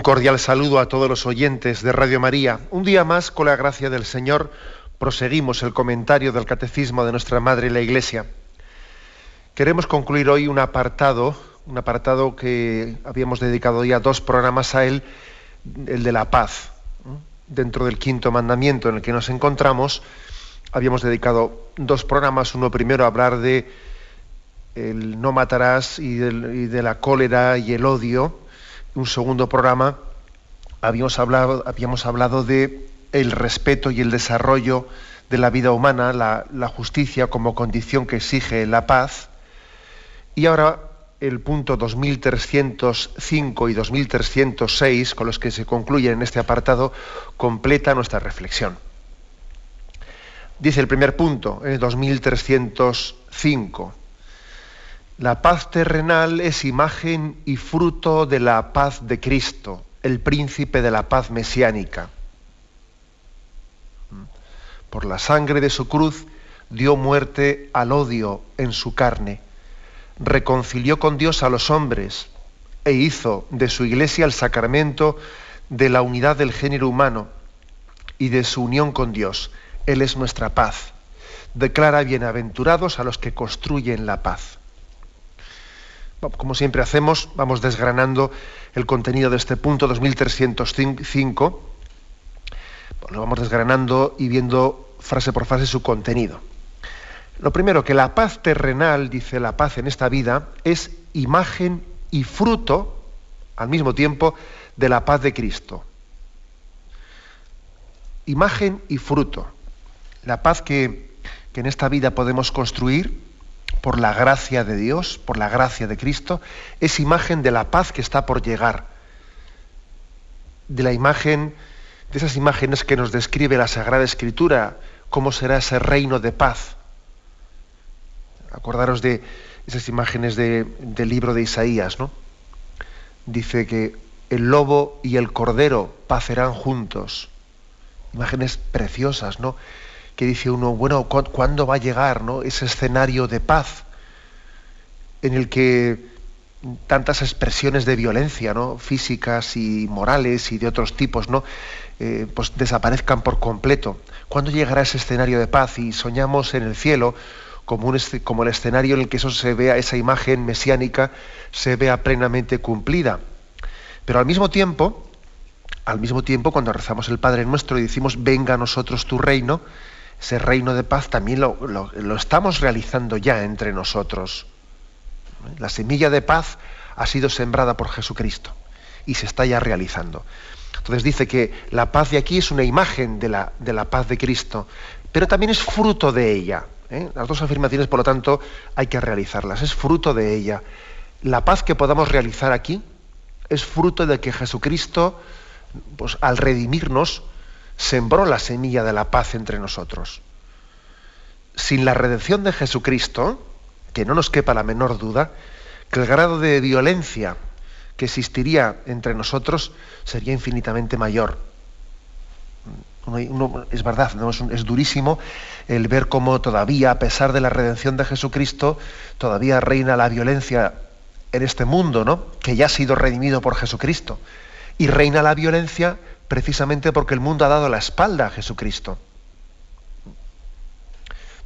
Un cordial saludo a todos los oyentes de Radio María. Un día más, con la gracia del Señor, proseguimos el comentario del Catecismo de nuestra Madre la Iglesia. Queremos concluir hoy un apartado, un apartado que habíamos dedicado ya dos programas a él, el de la paz. Dentro del quinto mandamiento en el que nos encontramos, habíamos dedicado dos programas, uno primero a hablar de el no matarás y, y de la cólera y el odio, un segundo programa habíamos hablado, habíamos hablado de el respeto y el desarrollo de la vida humana, la, justicia como condición que exige la paz. Y ahora el punto 2305 y 2306, con los que se concluye en este apartado, completa nuestra reflexión. Dice el primer punto, el 2305. La paz terrenal es imagen y fruto de la paz de Cristo, el príncipe de la paz mesiánica. Por la sangre de su cruz dio muerte al odio en su carne, reconcilió con Dios a los hombres e hizo de su iglesia el sacramento de la unidad del género humano y de su unión con Dios. Él es nuestra paz. Declara bienaventurados a los que construyen la paz como siempre hacemos, vamos desgranando el contenido de este punto 2305. Lo vamos desgranando y viendo frase por frase su contenido. Lo primero, que la paz terrenal, dice la paz en esta vida, es imagen y fruto, al mismo tiempo, de la paz de Cristo. Imagen y fruto. La paz que, en esta vida podemos construir por la gracia de Dios, por la gracia de Cristo, es imagen de la paz que está por llegar, de la imagen, de esas imágenes que nos describe la Sagrada Escritura, cómo será ese reino de paz. Acordaros de esas imágenes del libro de Isaías, ¿no? Dice que el lobo y el cordero pacerán juntos. Imágenes preciosas, ¿no? Que dice uno, bueno, ¿cuándo va a llegar ¿no? ese escenario de paz en el que tantas expresiones de violencia, ¿no? físicas y morales y de otros tipos, ¿no? Eh, pues desaparezcan por completo. ¿Cuándo llegará ese escenario de paz y soñamos en el cielo como, un, como el escenario en el que eso se vea, esa imagen mesiánica se vea plenamente cumplida? Pero al mismo tiempo, al mismo tiempo, cuando rezamos el Padre Nuestro y decimos, venga a nosotros tu reino, ese reino de paz también lo, estamos realizando ya entre nosotros. La semilla de paz ha sido sembrada por Jesucristo y se está ya realizando. Entonces dice que la paz de aquí es una imagen de la, de la paz de Cristo, pero también es fruto de ella. ¿eh? Las dos afirmaciones, por lo tanto, hay que realizarlas. Es fruto de ella. La paz que podamos realizar aquí es fruto de que Jesucristo, pues, al redimirnos, sembró la semilla de la paz entre nosotros. Sin la redención de Jesucristo, que no nos quepa la menor duda, que el grado de violencia que existiría entre nosotros sería infinitamente mayor. es verdad, es, durísimo el ver cómo todavía, a pesar de la redención de Jesucristo, todavía reina la violencia en este mundo, ¿no? que ya ha sido redimido por Jesucristo. Y reina la violencia precisamente porque el mundo ha dado la espalda a Jesucristo.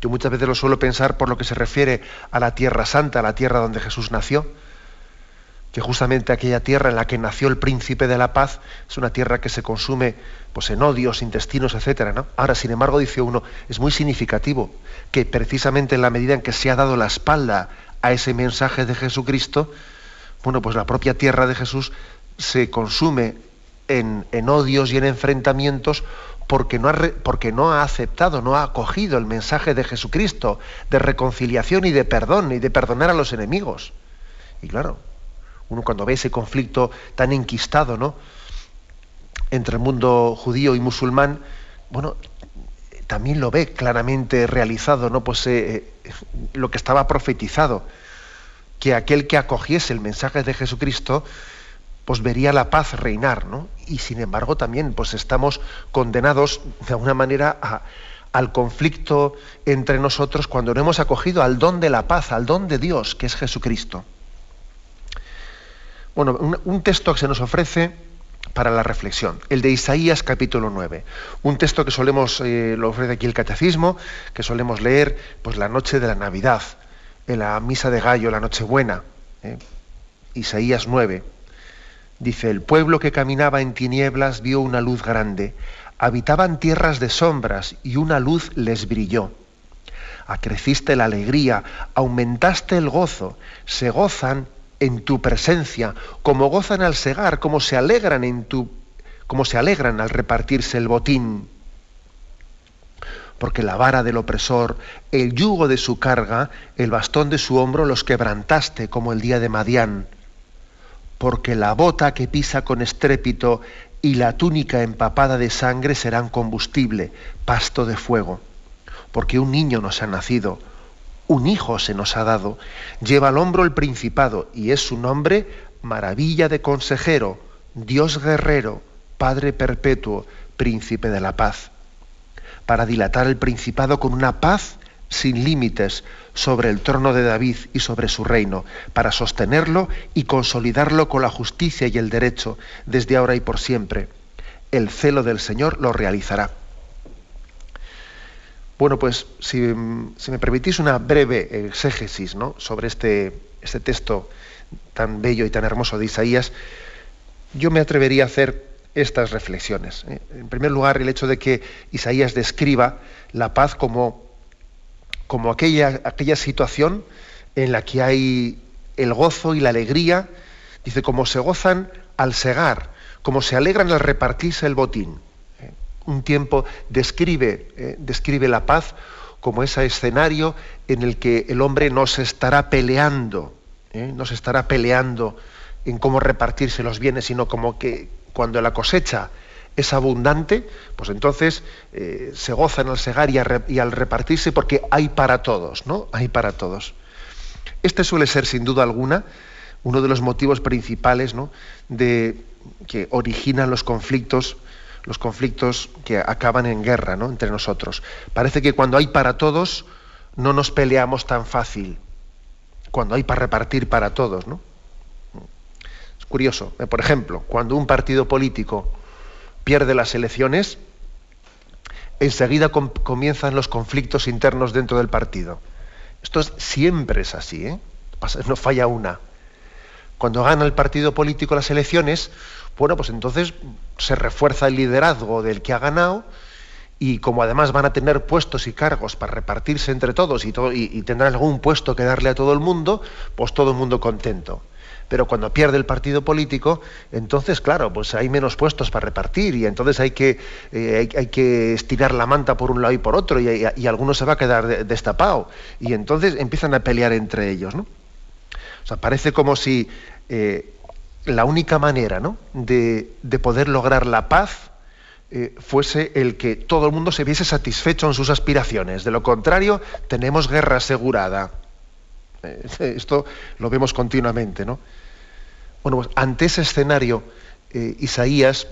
Yo muchas veces lo suelo pensar por lo que se refiere a la tierra santa, a la tierra donde Jesús nació, que justamente aquella tierra en la que nació el príncipe de la paz es una tierra que se consume pues, en odios, intestinos, etc. ¿no? Ahora, sin embargo, dice uno, es muy significativo que precisamente en la medida en que se ha dado la espalda a ese mensaje de Jesucristo, bueno, pues la propia tierra de Jesús se consume en, odios y en enfrentamientos porque no, ha, porque no ha aceptado, no ha acogido el mensaje de Jesucristo de reconciliación y de perdón y de perdonar a los enemigos. Y claro, Uno cuando ve ese conflicto tan enquistado, ¿no? entre el mundo judío y musulmán, bueno, también lo ve claramente realizado, ¿no? Pues eh, eh, lo que estaba profetizado, que aquel que acogiese el mensaje de Jesucristo, pues vería la paz reinar, ¿no? Y sin embargo también, pues estamos condenados de alguna manera al conflicto entre nosotros cuando no hemos acogido al don de la paz, al don de Dios, que es Jesucristo. Bueno, un texto que se nos ofrece para la reflexión. El de Isaías capítulo 9. Un texto que solemos, eh, lo ofrece aquí el catecismo, que solemos leer pues la noche de la Navidad, en la misa de Gallo, la Nochebuena. ¿eh? Isaías 9. Dice, el pueblo que caminaba en tinieblas vio una luz grande. Habitaban tierras de sombras y una luz les brilló. Acreciste la alegría, aumentaste el gozo, se gozan en tu presencia, como gozan al segar, como se alegran en tu como se alegran al repartirse el botín. Porque la vara del opresor, el yugo de su carga, el bastón de su hombro los quebrantaste como el día de Madián. Porque la bota que pisa con estrépito y la túnica empapada de sangre serán combustible, pasto de fuego. Porque un niño nos ha nacido un hijo se nos ha dado, lleva al hombro el principado y es su nombre maravilla de consejero, Dios guerrero, Padre perpetuo, príncipe de la paz, para dilatar el principado con una paz sin límites sobre el trono de David y sobre su reino, para sostenerlo y consolidarlo con la justicia y el derecho desde ahora y por siempre. El celo del Señor lo realizará. Bueno, pues si, me permitís una breve exégesis sobre este, este texto tan bello y tan hermoso de Isaías, yo me atrevería a hacer estas reflexiones. ¿eh? En primer lugar, el hecho de que Isaías describa la paz como, como aquella, aquella situación en la que hay el gozo y la alegría, dice, como se gozan al segar, como se alegran al repartirse el botín un tiempo describe, eh, describe la paz como ese escenario en el que el hombre no se estará peleando, ¿eh? no se estará peleando en cómo repartirse los bienes, sino como que cuando la cosecha es abundante, pues entonces eh, se gozan al segar y, y, al repartirse porque hay para todos, ¿no? Hay para todos. Este suele ser, sin duda alguna, uno de los motivos principales ¿no? de, que originan los conflictos los conflictos que acaban en guerra ¿no? entre nosotros. Parece que cuando hay para todos no nos peleamos tan fácil, cuando hay para repartir para todos. ¿no? Es curioso, ¿eh? por ejemplo, cuando un partido político pierde las elecciones, enseguida comienzan los conflictos internos dentro del partido. Esto siempre es así, ¿eh? no falla una. Cuando gana el partido político las elecciones, bueno, pues entonces se refuerza el liderazgo del que ha ganado y como además van a tener puestos y cargos para repartirse entre todos y, y, tendrán algún puesto que darle a todo el mundo, pues todo el mundo contento. Pero cuando pierde el partido político, entonces, claro, pues hay menos puestos para repartir y entonces hay que, eh, hay, que estirar la manta por un lado y por otro y, alguno se va a quedar destapado. Y entonces empiezan a pelear entre ellos, ¿no? O sea, parece como si eh, la única manera de, poder lograr la paz eh, fuese el que todo el mundo se viese satisfecho en sus aspiraciones. De lo contrario, tenemos guerra asegurada. Esto lo vemos continuamente, ¿no? Bueno, pues ante ese escenario, eh, Isaías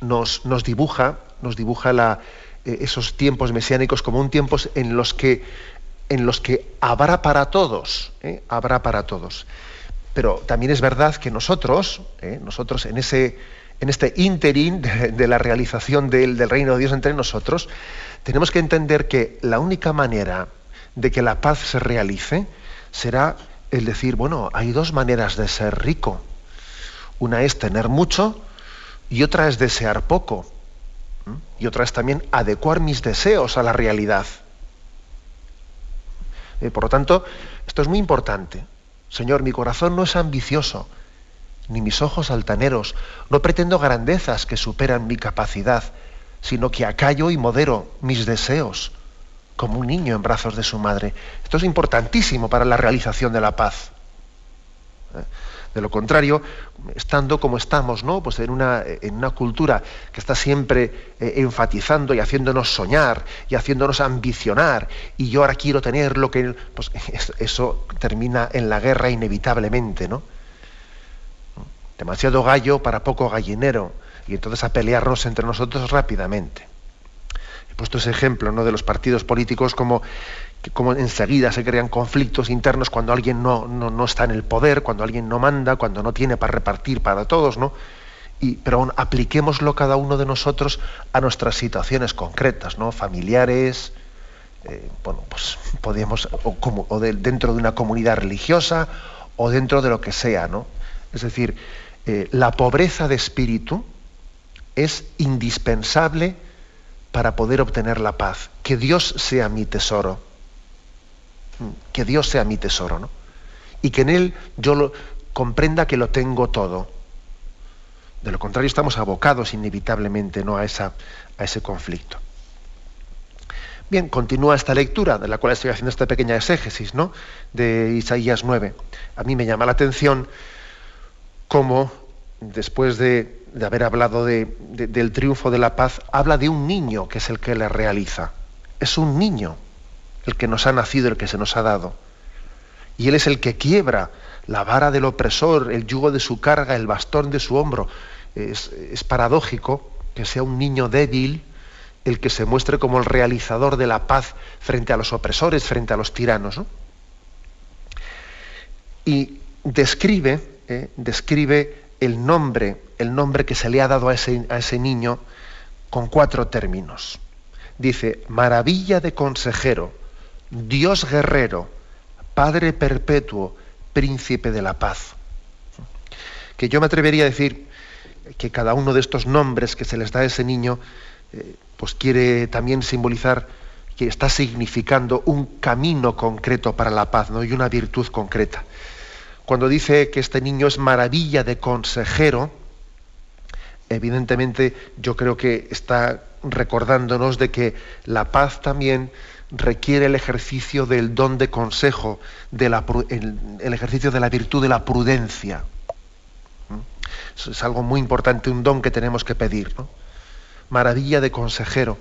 nos, nos, dibuja, nos dibuja esos tiempos mesiánicos como un tiempos en los que, en los que habrá para todos, habrá para todos. Pero también es verdad que nosotros, ¿eh? nosotros en, ese, en este interín de, la realización del, del, reino de Dios entre nosotros, tenemos que entender que la única manera de que la paz se realice será el decir, bueno, hay dos maneras de ser rico. Una es tener mucho y otra es desear poco. Y otra es también adecuar mis deseos a la realidad. Eh, por lo tanto, esto es muy importante. Señor, mi corazón no es ambicioso, ni mis ojos altaneros. No pretendo grandezas que superan mi capacidad, sino que acallo y modero mis deseos, como un niño en brazos de su madre. Esto es importantísimo para la realización de la paz. ¿Eh? De lo contrario, estando como estamos, ¿no? Pues en una, en una cultura que está siempre eh, enfatizando y haciéndonos soñar y haciéndonos ambicionar, y yo ahora quiero tener lo que. Pues eso termina en la guerra inevitablemente, ¿no? Demasiado gallo para poco gallinero, y entonces a pelearnos entre nosotros rápidamente. Puesto ese ejemplo ¿no? de los partidos políticos como como enseguida se crean conflictos internos cuando alguien no, no, está en el poder, cuando alguien no manda, cuando no tiene para repartir para todos, ¿no? Y, pero aún apliquémoslo cada uno de nosotros a nuestras situaciones concretas, ¿no? Familiares, eh, bueno, pues podemos, o dentro de una comunidad religiosa, o dentro de lo que sea, ¿no? Es decir, eh, la pobreza de espíritu es indispensable para poder obtener la paz. Que Dios sea mi tesoro que Dios sea mi tesoro, ¿no? Y que en Él yo lo, comprenda que lo tengo todo. De lo contrario, estamos abocados inevitablemente ¿no? a, esa, a ese conflicto. Bien, continúa esta lectura, de la cual estoy haciendo esta pequeña exégesis, ¿no? De Isaías 9. A mí me llama la atención cómo, después de, haber hablado del triunfo de la paz, habla de un niño que es el que le realiza. Es un niño el que nos ha nacido, el que se nos ha dado. Y Él es el que quiebra la vara del opresor, el yugo de su carga, el bastón de su hombro. Es, paradójico que sea un niño débil el que se muestre como el realizador de la paz frente a los opresores, frente a los tiranos. Y describe, eh, describe el nombre, el nombre que se le ha dado a ese, a ese niño con cuatro términos. Dice, maravilla de consejero, Dios guerrero, Padre perpetuo, príncipe de la paz. Que yo me atrevería a decir que cada uno de estos nombres que se les da a ese niño, eh, pues quiere también simbolizar que está significando un camino concreto para la paz ¿no? y una virtud concreta. Cuando dice que este niño es maravilla de consejero, evidentemente yo creo que está recordándonos de que la paz también requiere el ejercicio del don de consejo, el, ejercicio de la virtud de la prudencia. ¿Mm? es algo muy importante, un don que tenemos que pedir. Maravilla de consejero.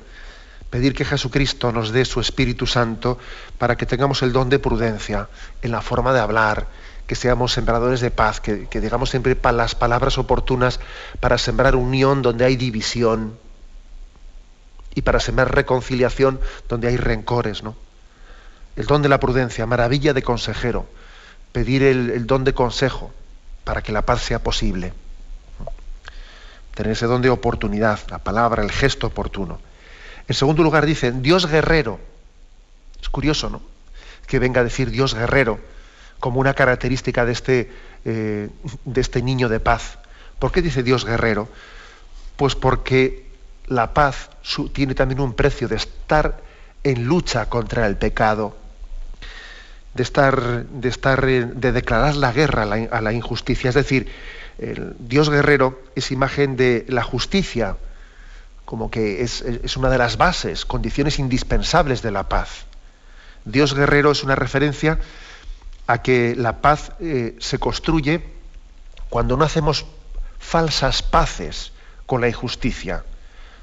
Pedir que Jesucristo nos dé su Espíritu Santo para que tengamos el don de prudencia en la forma de hablar, que seamos sembradores de paz, que, digamos siempre las palabras oportunas para sembrar unión donde hay división y para sembrar reconciliación donde hay rencores, ¿no? El don de la prudencia, maravilla de consejero, pedir el, don de consejo para que la paz sea posible. Tener ese don de oportunidad, la palabra, el gesto oportuno. En segundo lugar dice, Dios guerrero. Es curioso, ¿no? Que venga a decir Dios guerrero como una característica de este, eh, de este niño de paz. ¿Por qué dice Dios guerrero? Pues porque la paz tiene también un precio de estar en lucha contra el pecado, de estar, de estar, de declarar la guerra a la, injusticia. Es decir, Dios guerrero es imagen de la justicia, como que es, una de las bases, condiciones indispensables de la paz. Dios guerrero es una referencia a que la paz eh, se construye cuando no hacemos falsas paces con la injusticia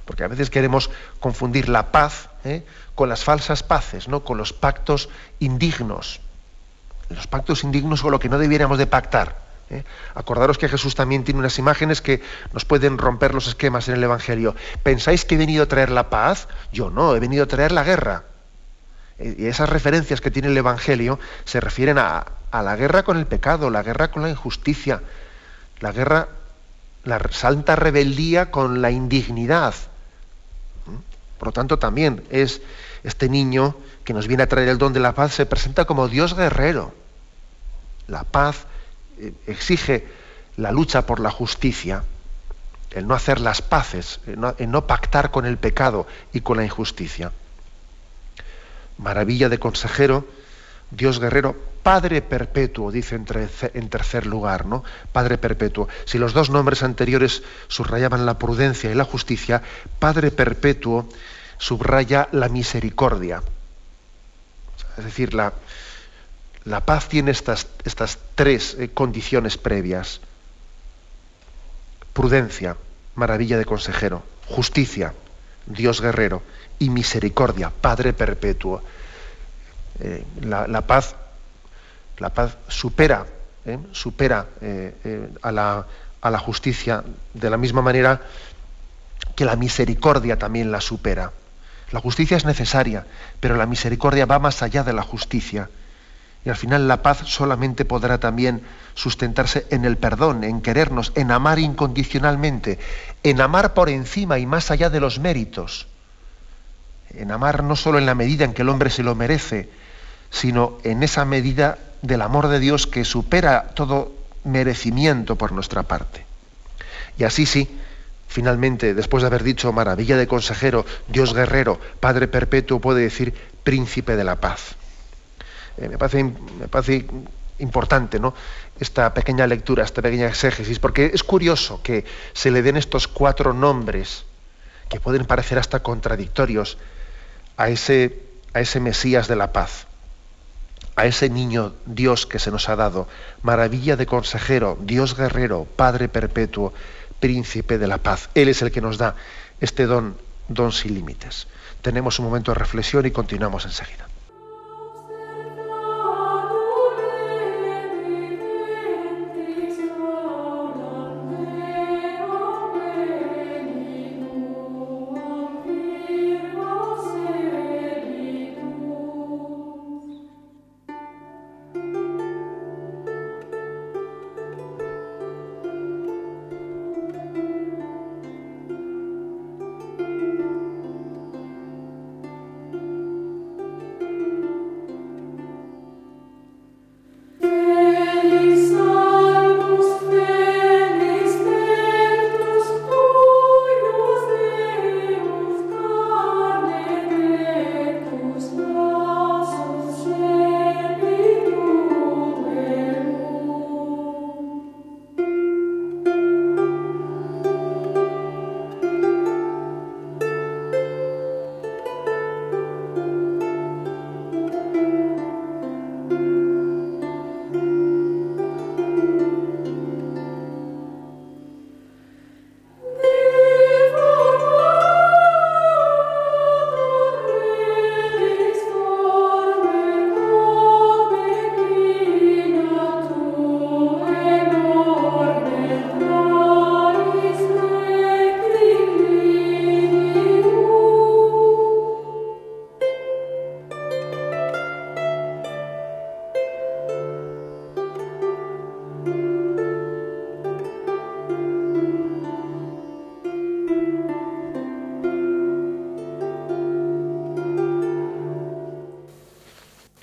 porque a veces queremos confundir la paz ¿eh? con las falsas paces, ¿no? con los pactos indignos. Los pactos indignos son lo que no debiéramos de pactar. ¿eh? Acordaros que Jesús también tiene unas imágenes que nos pueden romper los esquemas en el Evangelio. ¿Pensáis que he venido a traer la paz? Yo no, he venido a traer la guerra. Eh, y esas referencias que tiene el Evangelio se refieren a, la guerra con el pecado, la guerra con la injusticia, la guerra, la santa rebeldía con la indignidad, por lo tanto, también es este niño que nos viene a traer el don de la paz, se presenta como Dios guerrero. La paz eh, exige la lucha por la justicia, el no hacer las paces, el no, pactar con el pecado y con la injusticia. Maravilla de consejero, Dios guerrero, Padre perpetuo, dice en, tercer lugar, ¿no? Padre perpetuo. Si los dos nombres anteriores subrayaban la prudencia y la justicia, Padre perpetuo subraya la misericordia. Es decir, la, La paz tiene estas, estas tres eh, condiciones previas. Prudencia, maravilla de consejero. Justicia, Dios guerrero. Y misericordia, Padre perpetuo. Eh, la, paz, la paz supera, eh, supera a, la, a la justicia de la misma manera que la misericordia también la supera. La justicia es necesaria, pero la misericordia va más allá de la justicia. Y al final la paz solamente podrá también sustentarse en el perdón, en querernos, en amar incondicionalmente, en amar por encima y más allá de los méritos, en amar no solo en la medida en que el hombre se lo merece, sino en esa medida del amor de Dios que supera todo merecimiento por nuestra parte. Y así sí, finalmente, después de haber dicho maravilla de consejero, Dios guerrero, Padre perpetuo, puede decir príncipe de la paz. Eh, me, parece, importante ¿no? esta pequeña lectura, esta pequeña exégesis, porque es curioso que se le den estos cuatro nombres que pueden parecer hasta contradictorios a ese, a ese Mesías de la paz, a ese niño Dios que se nos ha dado, maravilla de consejero, Dios guerrero, Padre perpetuo, príncipe de la paz. Él es el que nos da este don, don sin límites. Tenemos un momento de reflexión y continuamos enseguida.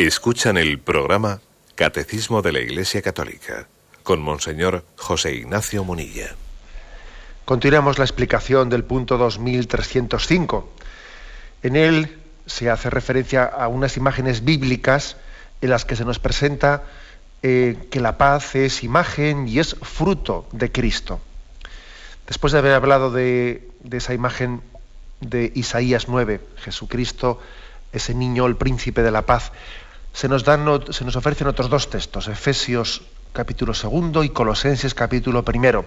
Escuchan el programa Catecismo de la Iglesia Católica con Monseñor José Ignacio Munilla. Continuamos la explicación del punto 2305. En él se hace referencia a unas imágenes bíblicas en las que se nos presenta eh, que la paz es imagen y es fruto de Cristo. Después de haber hablado de, de esa imagen de Isaías 9, Jesucristo, ese niño, el príncipe de la paz, se nos, dan, se nos ofrecen otros dos textos, Efesios capítulo segundo y Colosenses capítulo primero.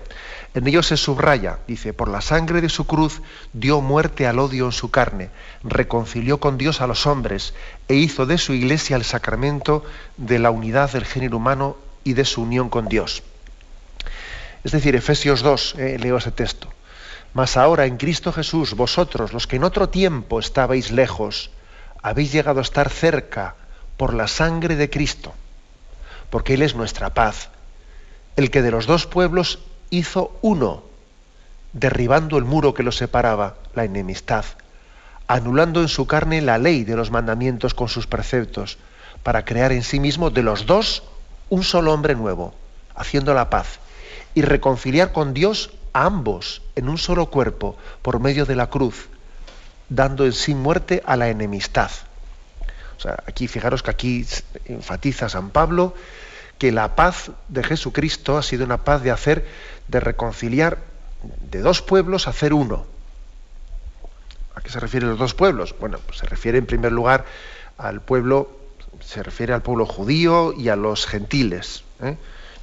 En ellos se subraya, dice, por la sangre de su cruz dio muerte al odio en su carne, reconcilió con Dios a los hombres e hizo de su iglesia el sacramento de la unidad del género humano y de su unión con Dios. Es decir, Efesios 2, eh, leo ese texto. Mas ahora en Cristo Jesús, vosotros, los que en otro tiempo estabais lejos, habéis llegado a estar cerca por la sangre de Cristo, porque Él es nuestra paz, el que de los dos pueblos hizo uno, derribando el muro que los separaba, la enemistad, anulando en su carne la ley de los mandamientos con sus preceptos, para crear en sí mismo de los dos un solo hombre nuevo, haciendo la paz, y reconciliar con Dios a ambos en un solo cuerpo por medio de la cruz, dando en sí muerte a la enemistad aquí fijaros que aquí enfatiza San Pablo que la paz de Jesucristo ha sido una paz de hacer, de reconciliar de dos pueblos, hacer uno. ¿A qué se refieren los dos pueblos? Bueno, pues se refiere en primer lugar al pueblo se refiere al pueblo judío y a los gentiles. ¿eh?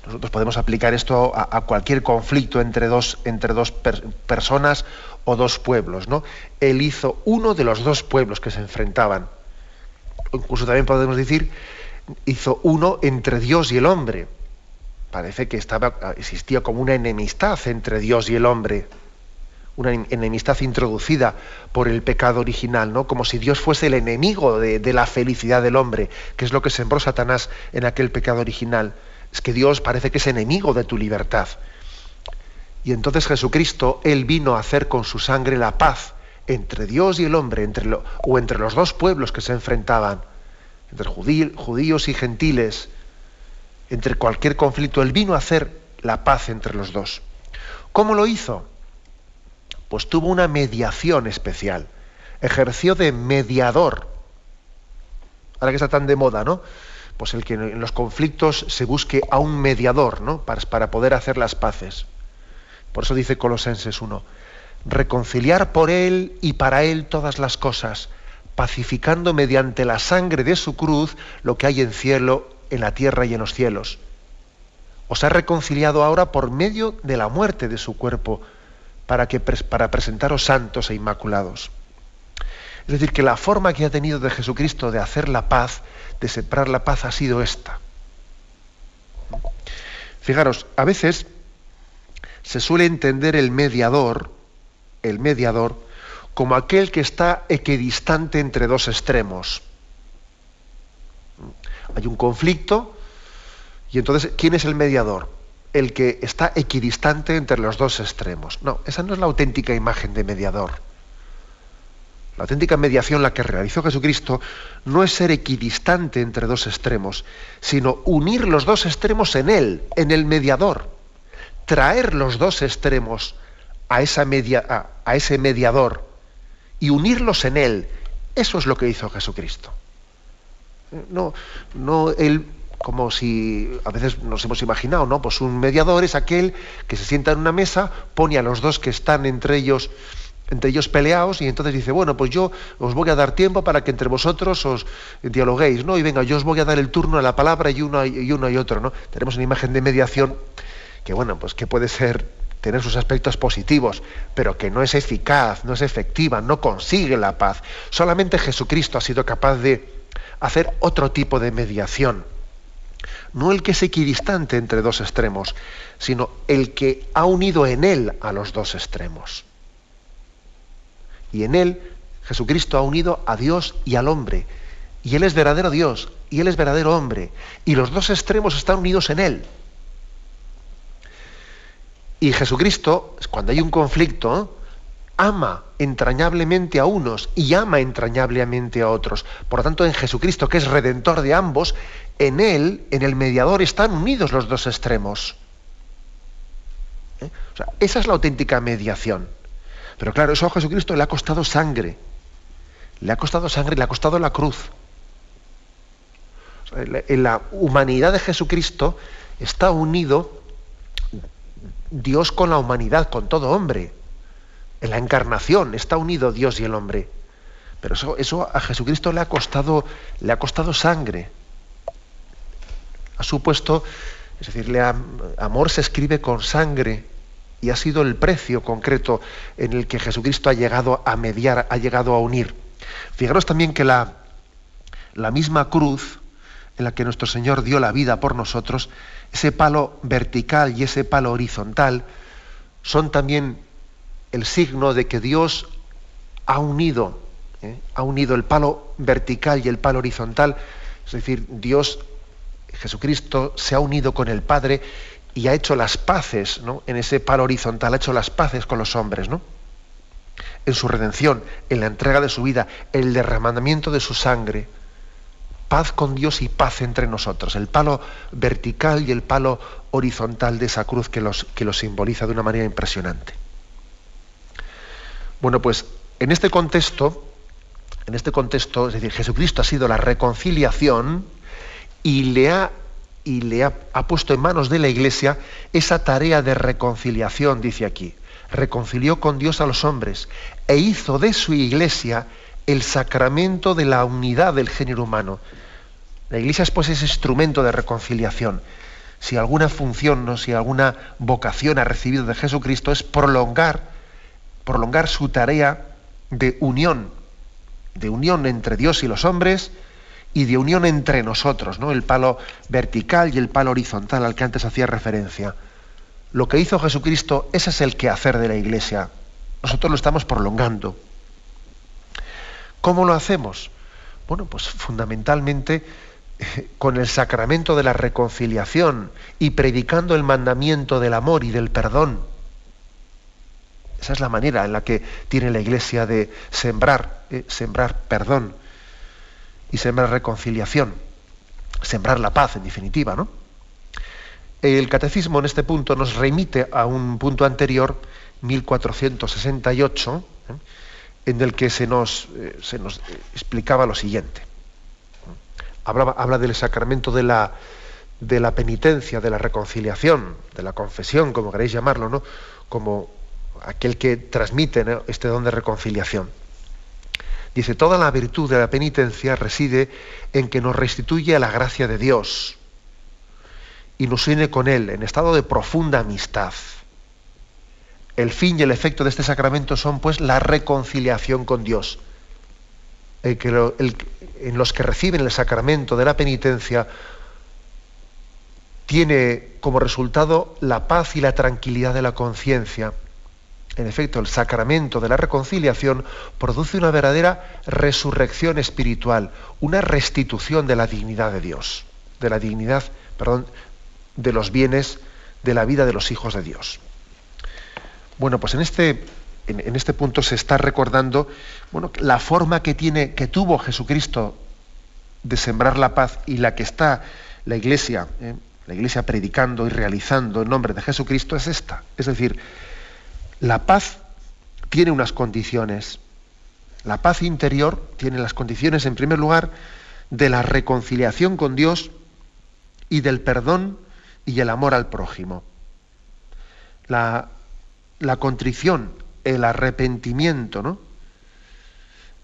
Nosotros podemos aplicar esto a, cualquier conflicto entre dos, entre dos personas o dos pueblos. ¿no? Él hizo uno de los dos pueblos que se enfrentaban. Incluso también podemos decir, hizo uno entre Dios y el hombre. Parece que estaba, existía como una enemistad entre Dios y el hombre una enemistad introducida por el pecado original, ¿no? Como si Dios fuese el enemigo de, de, la felicidad del hombre, que es lo que sembró Satanás en aquel pecado original. Es que Dios parece que es enemigo de tu libertad. Y entonces Jesucristo, Él vino a hacer con su sangre la paz entre Dios y el hombre, entre lo, o entre los dos pueblos que se enfrentaban, entre judíos y gentiles, entre cualquier conflicto. Él vino a hacer la paz entre los dos. ¿Cómo lo hizo? Pues tuvo una mediación especial. Ejerció de mediador. Ahora que está tan de moda, ¿no? Pues el que en los conflictos se busque a un mediador, ¿no? Para, para poder hacer las paces. Por eso dice Colosenses 1, reconciliar por Él y para Él todas las cosas, pacificando mediante la sangre de su cruz lo que hay en cielo, en la tierra y en los cielos. Os ha reconciliado ahora por medio de la muerte de su cuerpo, para, que, para presentaros santos e inmaculados. Es decir, que la forma que ha tenido de Jesucristo de hacer la paz, de separar la paz, ha sido esta. Fijaros, a veces se suele entender el mediador, el mediador, como aquel que está equidistante entre dos extremos. Hay un conflicto y entonces, ¿quién es el mediador? El que está equidistante entre los dos extremos. No, esa no es la auténtica imagen de mediador. La auténtica mediación, la que realizó Jesucristo, no es ser equidistante entre dos extremos, sino unir los dos extremos en Él, en el mediador traer los dos extremos a, esa media, ese mediador y unirlos en él. Eso es lo que hizo Jesucristo. No, no él como si a veces nos hemos imaginado, ¿no? Pues un mediador es aquel que se sienta en una mesa, pone a los dos que están entre ellos entre ellos peleados y entonces dice, bueno, pues yo os voy a dar tiempo para que entre vosotros os dialoguéis, ¿no? Y venga, yo os voy a dar el turno a la palabra y uno y uno y otro, ¿no? Tenemos una imagen de mediación que bueno, pues que puede ser tener sus aspectos positivos, pero que no es eficaz, no es efectiva, no consigue la paz. Solamente Jesucristo ha sido capaz de hacer otro tipo de mediación. No el que es equidistante entre dos extremos, sino el que ha unido en él a los dos extremos. Y en él Jesucristo ha unido a Dios y al hombre. Y él es verdadero Dios y él es verdadero hombre. Y los dos extremos están unidos en él. Y Jesucristo, cuando hay un conflicto, ama entrañablemente a unos y ama entrañablemente a otros. Por lo tanto, en Jesucristo, que es redentor de ambos, en Él, en el mediador, están unidos los dos extremos. ¿Eh? esa es la auténtica mediación. Pero claro, eso a Jesucristo le ha costado sangre. Le ha costado sangre, le ha costado la cruz. en la humanidad de Jesucristo está unido Dios con la humanidad, con todo hombre. En la encarnación está unido Dios y el hombre. Pero eso, a Jesucristo le ha costado, le ha costado sangre. Ha supuesto, es decir, amor se escribe con sangre y ha sido el precio concreto en el que Jesucristo ha llegado a mediar, ha llegado a unir. Fijaros también que la, la misma cruz en la que nuestro Señor dio la vida por nosotros ese palo vertical y ese palo horizontal son también el signo de que Dios ha unido, ¿eh? ha unido el palo vertical y el palo horizontal. Es decir, Dios, Jesucristo, se ha unido con el Padre y ha hecho las paces, ¿no? En ese palo horizontal ha hecho las paces con los hombres, ¿no? En su redención, en la entrega de su vida, el derramamiento de su sangre paz con Dios y paz entre nosotros. El palo vertical y el palo horizontal de esa cruz que los, que simboliza de una manera impresionante. Bueno, pues en este contexto, en este contexto, es decir, Jesucristo ha sido la reconciliación y le ha, y le ha puesto en manos de la Iglesia esa tarea de reconciliación, dice aquí. Reconcilió con Dios a los hombres e hizo de su Iglesia el sacramento de la unidad del género humano. La iglesia es pues ese instrumento de reconciliación. Si alguna función, ¿no? si alguna vocación ha recibido de Jesucristo es prolongar, prolongar su tarea de unión, de unión entre Dios y los hombres y de unión entre nosotros, ¿no? El palo vertical y el palo horizontal al que antes hacía referencia. Lo que hizo Jesucristo, ese es el quehacer de la iglesia. Nosotros lo estamos prolongando. ¿Cómo lo hacemos? Bueno, pues fundamentalmente eh, con el sacramento de la reconciliación y predicando el mandamiento del amor y del perdón. Esa es la manera en la que tiene la Iglesia de sembrar, eh, sembrar perdón y sembrar reconciliación, sembrar la paz, en definitiva, ¿no? El catecismo en este punto nos remite a un punto anterior, 1468, en el que se nos, eh, se nos explicaba lo siguiente. Habla, habla del sacramento de la, de la penitencia, de la reconciliación, de la confesión, como queréis llamarlo, ¿no? como aquel que transmite este don de reconciliación. Dice, toda la virtud de la penitencia reside en que nos restituye a la gracia de Dios y nos une con Él en estado de profunda amistad el fin y el efecto de este sacramento son pues la reconciliación con Dios. en los que reciben el sacramento de la penitencia tiene como resultado la paz y la tranquilidad de la conciencia. En efecto, el sacramento de la reconciliación produce una verdadera resurrección espiritual, una restitución de la dignidad de Dios, de la dignidad, perdón, de los bienes de la vida de los hijos de Dios. Bueno, pues en este, en, este punto se está recordando bueno, la forma que, tiene, que tuvo Jesucristo de sembrar la paz y la que está la Iglesia, ¿eh? la Iglesia predicando y realizando en nombre de Jesucristo es esta. Es decir, la paz tiene unas condiciones. La paz interior tiene las condiciones, en primer lugar, de la reconciliación con Dios y del perdón y el amor al prójimo. La la contrición, el arrepentimiento, ¿no?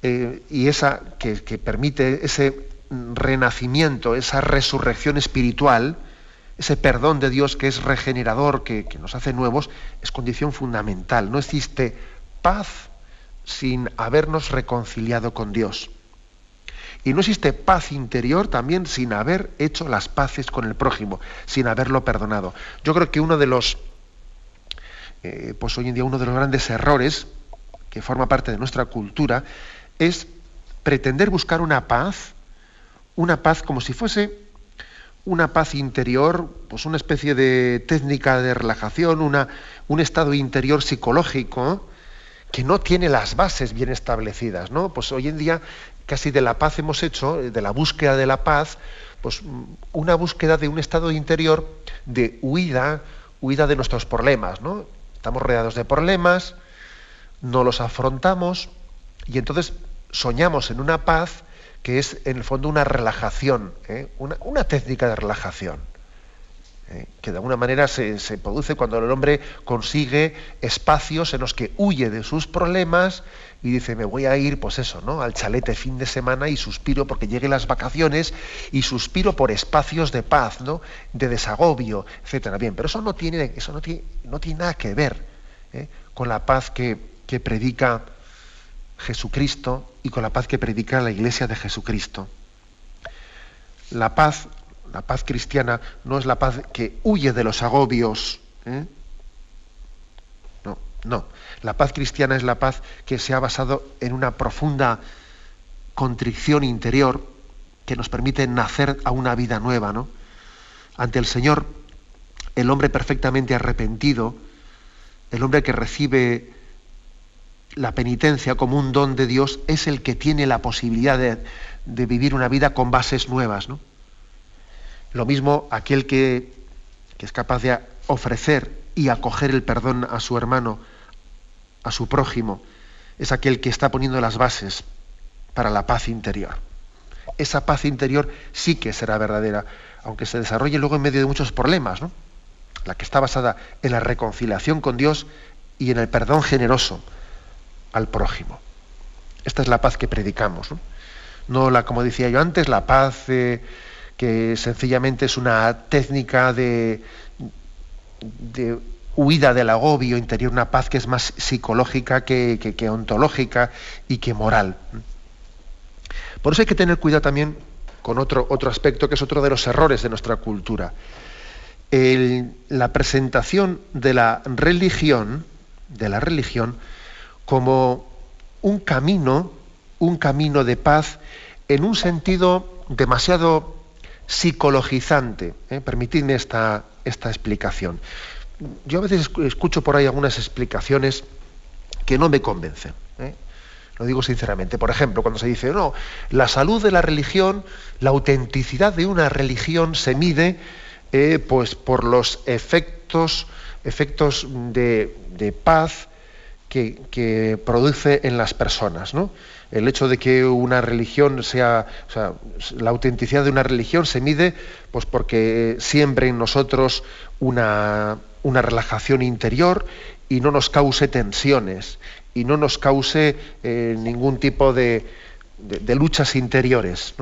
Eh, y esa que, permite ese renacimiento, esa resurrección espiritual, ese perdón de Dios que es regenerador, que, que, nos hace nuevos, es condición fundamental. No existe paz sin habernos reconciliado con Dios. Y no existe paz interior también sin haber hecho las paces con el prójimo, sin haberlo perdonado. Yo creo que uno de los eh, pues hoy en día uno de los grandes errores que forma parte de nuestra cultura es pretender buscar una paz, una paz como si fuese una paz interior, pues una especie de técnica de relajación, una, un estado interior psicológico que no tiene las bases bien establecidas, ¿no? Pues hoy en día casi de la paz hemos hecho, de la búsqueda de la paz, pues una búsqueda de un estado interior de huida, huida de nuestros problemas, ¿no? Estamos rodeados de problemas, no los afrontamos y entonces soñamos en una paz que es en el fondo una relajación, ¿eh? una, técnica de relajación, ¿eh? que de alguna manera se, se, produce cuando el hombre consigue espacios en los que huye de sus problemas y dice, me voy a ir, pues eso, ¿no? Al chalete fin de semana y suspiro porque lleguen las vacaciones y suspiro por espacios de paz, ¿no? De desagobio, etcétera. Bien, pero eso no tiene, eso no tiene, no tiene nada que ver ¿eh? con la paz que, que predica Jesucristo y con la paz que predica la Iglesia de Jesucristo. La paz, la paz cristiana, no es la paz que huye de los agobios. ¿eh? No, no. La paz cristiana es la paz que se ha basado en una profunda contrición interior que nos permite nacer a una vida nueva, ¿no? Ante el Señor, el hombre perfectamente arrepentido, el hombre que recibe la penitencia como un don de Dios, es el que tiene la posibilidad de, vivir una vida con bases nuevas, ¿no? Lo mismo aquel que, que es capaz de ofrecer y acoger el perdón a su hermano, a su prójimo, es aquel que está poniendo las bases para la paz interior. Esa paz interior sí que será verdadera, aunque se desarrolle luego en medio de muchos problemas, ¿no? La que está basada en la reconciliación con Dios y en el perdón generoso al prójimo. Esta es la paz que predicamos, ¿no? la, como decía yo antes, la paz, eh, que sencillamente es una técnica de, de huida del agobio interior, una paz que es más psicológica que, ontológica y que moral. Por eso hay que tener cuidado también con otro, otro aspecto que es otro de los errores de nuestra cultura. la presentación de la religión, de la religión, como un camino, un camino de paz en un sentido demasiado psicologizante. ¿eh? Permitidme esta, esta explicación. Yo a veces escucho por ahí algunas explicaciones que no me convencen. ¿eh? Lo digo sinceramente. Por ejemplo, cuando se dice, no, la salud de la religión, la autenticidad de una religión se mide eh, pues por los efectos, efectos de, de paz que, que, produce en las personas. ¿no? el hecho de que una religión sea, sea, la autenticidad de una religión se mide pues porque siempre en nosotros una, una relajación interior y no nos cause tensiones y no nos cause eh, ningún tipo de, de, luchas interiores.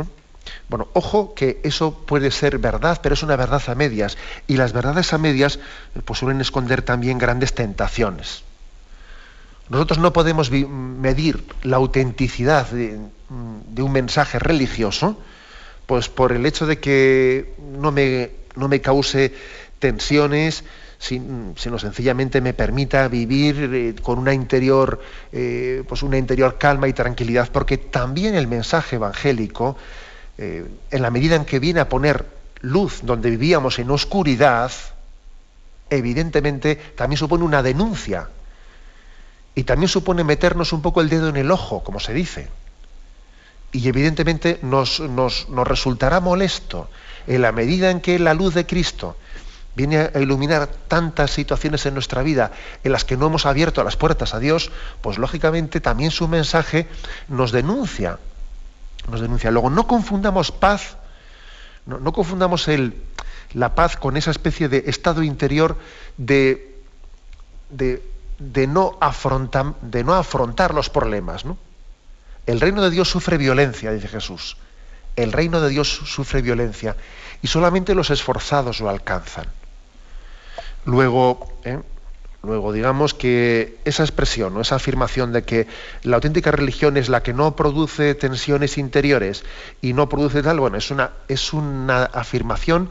Bueno, ojo que eso puede ser verdad, pero es una verdad a medias. Y las verdades a medias pues, suelen esconder también grandes tentaciones. Nosotros no podemos medir la autenticidad de, un mensaje religioso, pues por el hecho de que no me, no me cause tensiones, sino sencillamente me permita vivir eh, con una interior, eh, pues una interior calma y tranquilidad, porque también el mensaje evangélico, eh, en la medida en que viene a poner luz donde vivíamos en oscuridad, evidentemente también supone una denuncia y también supone meternos un poco el dedo en el ojo, como se dice. Y evidentemente nos, nos, resultará molesto en la medida en que la luz de Cristo viene a iluminar tantas situaciones en nuestra vida en las que no hemos abierto las puertas a Dios, pues lógicamente también su mensaje nos denuncia. Nos denuncia. Luego, no confundamos paz, no, confundamos la paz con esa especie de estado interior de, de no, de no afrontar los problemas. ¿no? El reino de Dios sufre violencia, dice Jesús. El reino de Dios sufre violencia y solamente los esforzados lo alcanzan. Luego, ¿eh? luego digamos que esa expresión, esa afirmación de que la auténtica religión es la que no produce tensiones interiores y no produce tal, bueno, es una, es una afirmación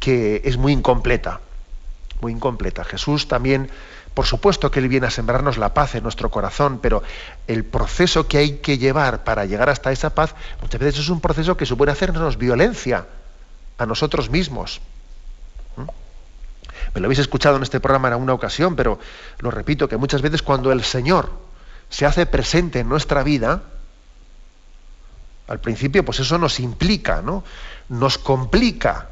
que es muy incompleta, muy incompleta. Jesús también por supuesto que Él viene a sembrarnos la paz en nuestro corazón, pero el proceso que hay que llevar para llegar hasta esa paz muchas veces es un proceso que supone hacernos violencia a nosotros mismos. Me lo habéis escuchado en este programa en alguna ocasión, pero lo repito, que muchas veces cuando el Señor se hace presente en nuestra vida, al principio pues eso nos implica, ¿no? Nos complica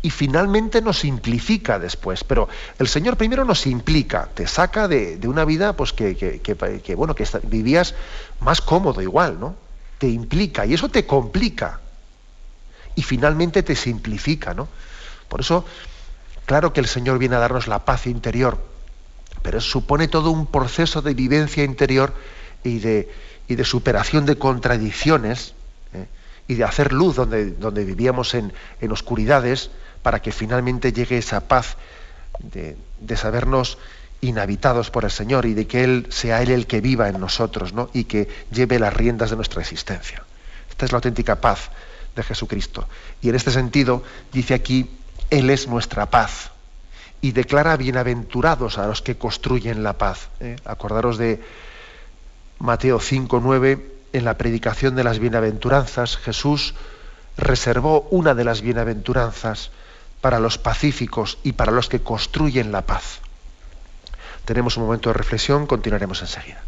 y finalmente nos simplifica después. Pero el Señor primero nos implica, te saca de, una vida pues, que, bueno, que vivías más cómodo igual, ¿no? Te implica y eso te complica. Y finalmente te simplifica, ¿no? Por eso, claro que el Señor viene a darnos la paz interior, pero supone todo un proceso de vivencia interior y de, y de superación de contradicciones ¿eh? y de hacer luz donde, donde vivíamos en, en oscuridades, para que finalmente llegue esa paz de, sabernos inhabitados por el Señor y de que Él sea Él el que viva en nosotros ¿no? y que lleve las riendas de nuestra existencia. Esta es la auténtica paz de Jesucristo. Y en este sentido dice aquí, Él es nuestra paz y declara bienaventurados a los que construyen la paz. ¿eh? Acordaros de Mateo 5, 9, en la predicación de las bienaventuranzas, Jesús reservó una de las bienaventuranzas para los pacíficos y para los que construyen la paz. Tenemos un momento de reflexión, continuaremos enseguida.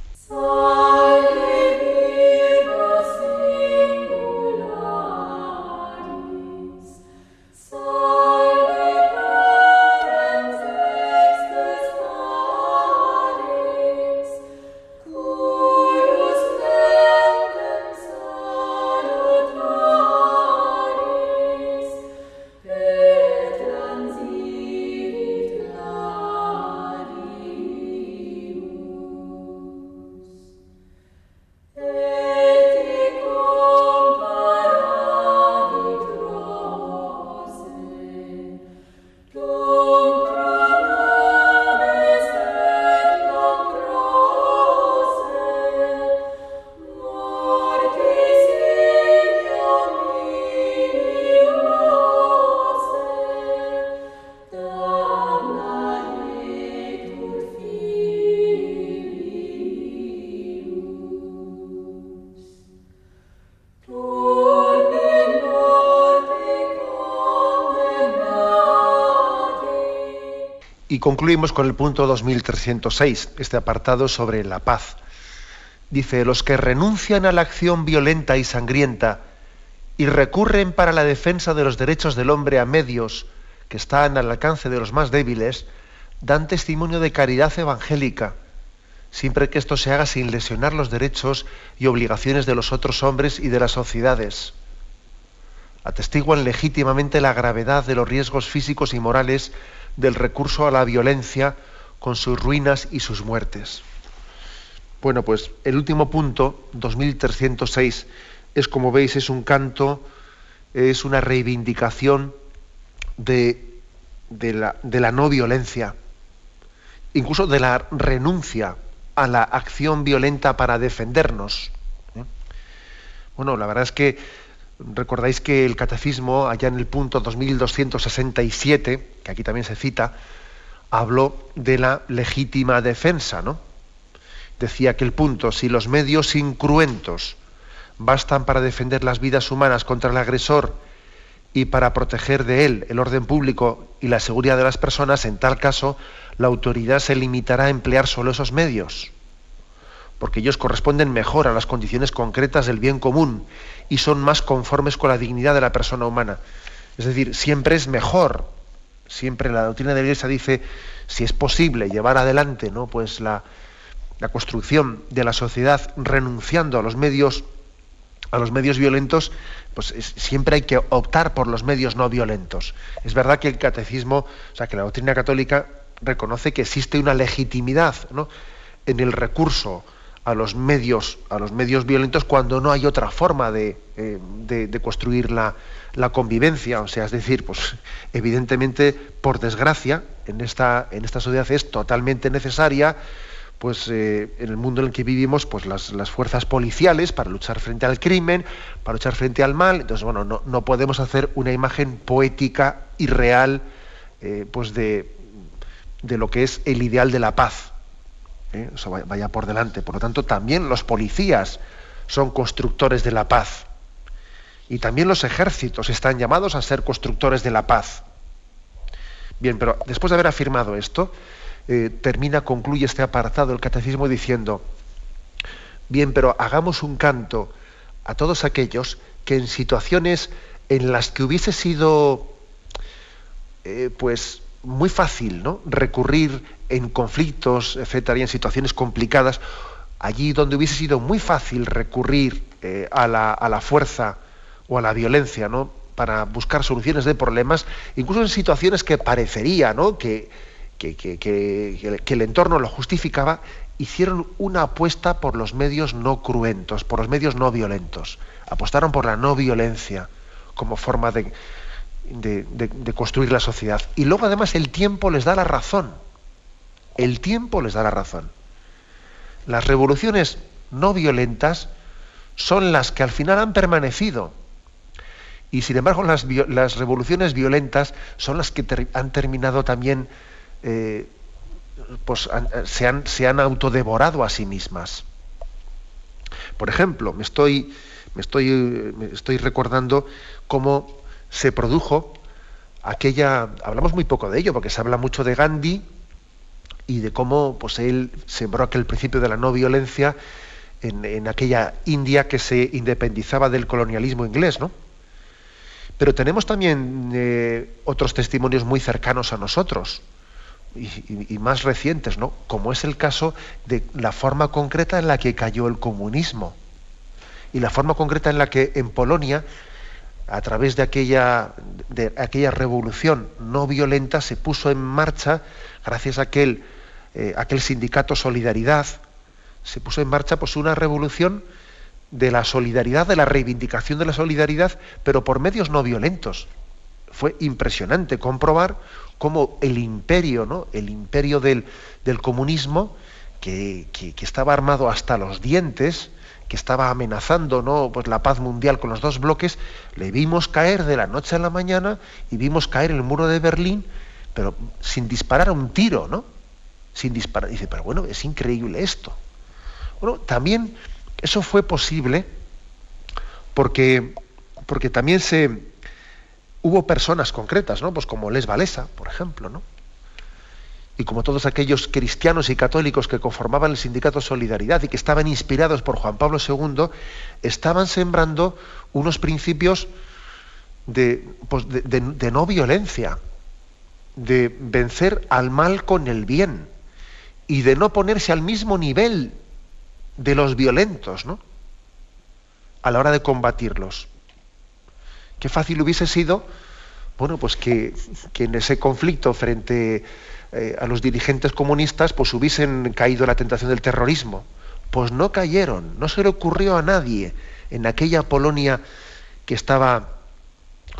Concluimos con el punto 2306, este apartado sobre la paz. Dice, los que renuncian a la acción violenta y sangrienta y recurren para la defensa de los derechos del hombre a medios que están al alcance de los más débiles, dan testimonio de caridad evangélica, siempre que esto se haga sin lesionar los derechos y obligaciones de los otros hombres y de las sociedades. Atestiguan legítimamente la gravedad de los riesgos físicos y morales del recurso a la violencia con sus ruinas y sus muertes. Bueno, pues el último punto, 2306, es como veis, es un canto, es una reivindicación de, la, la no violencia, incluso de la renuncia a la acción violenta para defendernos. ¿eh? Bueno, la verdad es que recordáis que el catecismo, allá en el punto 2267, que aquí también se cita, habló de la legítima defensa, ¿no? Decía que el punto, si los medios incruentos bastan para defender las vidas humanas contra el agresor y para proteger de él el orden público y la seguridad de las personas, en tal caso, la autoridad se limitará a emplear solo esos medios, porque ellos corresponden mejor a las condiciones concretas del bien común y son más conformes con la dignidad de la persona humana. Es decir, siempre es mejor, siempre la doctrina de la Iglesia dice, si es posible llevar adelante ¿no? pues la, la construcción de la sociedad renunciando a los medios a los medios violentos, pues siempre hay que optar por los medios no violentos. Es verdad que el catecismo, o sea, que la doctrina católica reconoce que existe una legitimidad ¿no? en el recurso a los medios, a los medios violentos cuando no hay otra forma de, eh, de, construir la, la, convivencia. O sea, es decir, pues evidentemente, por desgracia, en esta, en esta sociedad es totalmente necesaria pues eh, en el mundo en el que vivimos, pues las, las, fuerzas policiales para luchar frente al crimen, para luchar frente al mal. Entonces, bueno, no, no podemos hacer una imagen poética y real eh, pues de, de, lo que es el ideal de la paz. ¿Eh? Vaya por delante. Por lo tanto, también los policías son constructores de la paz. Y también los ejércitos están llamados a ser constructores de la paz. Bien, pero después de haber afirmado esto, eh, termina, concluye este apartado del catecismo diciendo, bien, pero hagamos un canto a todos aquellos que en situaciones en las que hubiese sido eh, pues muy fácil ¿no? recurrir en conflictos, etcétera, y en situaciones complicadas, allí donde hubiese sido muy fácil recurrir eh, a, la, a, la, fuerza o a la violencia, ¿no? para buscar soluciones de problemas, incluso en situaciones que parecería ¿no? que, que, que, que, el entorno lo justificaba, hicieron una apuesta por los medios no cruentos, por los medios no violentos. Apostaron por la no violencia como forma de, de, de construir la sociedad. Y luego además el tiempo les da la razón el tiempo les da la razón. Las revoluciones no violentas son las que al final han permanecido. Y sin embargo las, revoluciones violentas son las que han terminado también, eh, pues han, se, han, se, han, autodevorado a sí mismas. Por ejemplo, me estoy, me estoy, me estoy recordando cómo se produjo aquella, hablamos muy poco de ello, porque se habla mucho de Gandhi, y de cómo pues, él sembró aquel principio de la no violencia en, aquella India que se independizaba del colonialismo inglés, ¿no? Pero tenemos también eh, otros testimonios muy cercanos a nosotros y, y, más recientes, ¿no? Como es el caso de la forma concreta en la que cayó el comunismo y la forma concreta en la que en Polonia, a través de aquella, de aquella revolución no violenta, se puso en marcha, gracias a aquel eh, aquel sindicato Solidaridad, se puso en marcha pues, una revolución de la solidaridad, de la reivindicación de la solidaridad, pero por medios no violentos. Fue impresionante comprobar cómo el imperio, ¿no? el imperio del, del comunismo, que, que, que, estaba armado hasta los dientes, que estaba amenazando ¿no? pues la paz mundial con los dos bloques, le vimos caer de la noche a la mañana y vimos caer el muro de Berlín, pero sin disparar un tiro, ¿no? Sin disparar. Dice, pero bueno, es increíble esto. Bueno, también eso fue posible porque, porque también se hubo personas concretas, ¿no? Pues como Les Valesa, por ejemplo, ¿no? y como todos aquellos cristianos y católicos que conformaban el sindicato Solidaridad y que estaban inspirados por Juan Pablo II, estaban sembrando unos principios de, pues de, no violencia, de vencer al mal con el bien y de no ponerse al mismo nivel de los violentos, ¿no? A la hora de combatirlos. Qué fácil hubiese sido, bueno, pues que, en ese conflicto frente eh, a los dirigentes comunistas pues hubiesen caído la tentación del terrorismo. Pues no cayeron, no se le ocurrió a nadie en aquella Polonia que estaba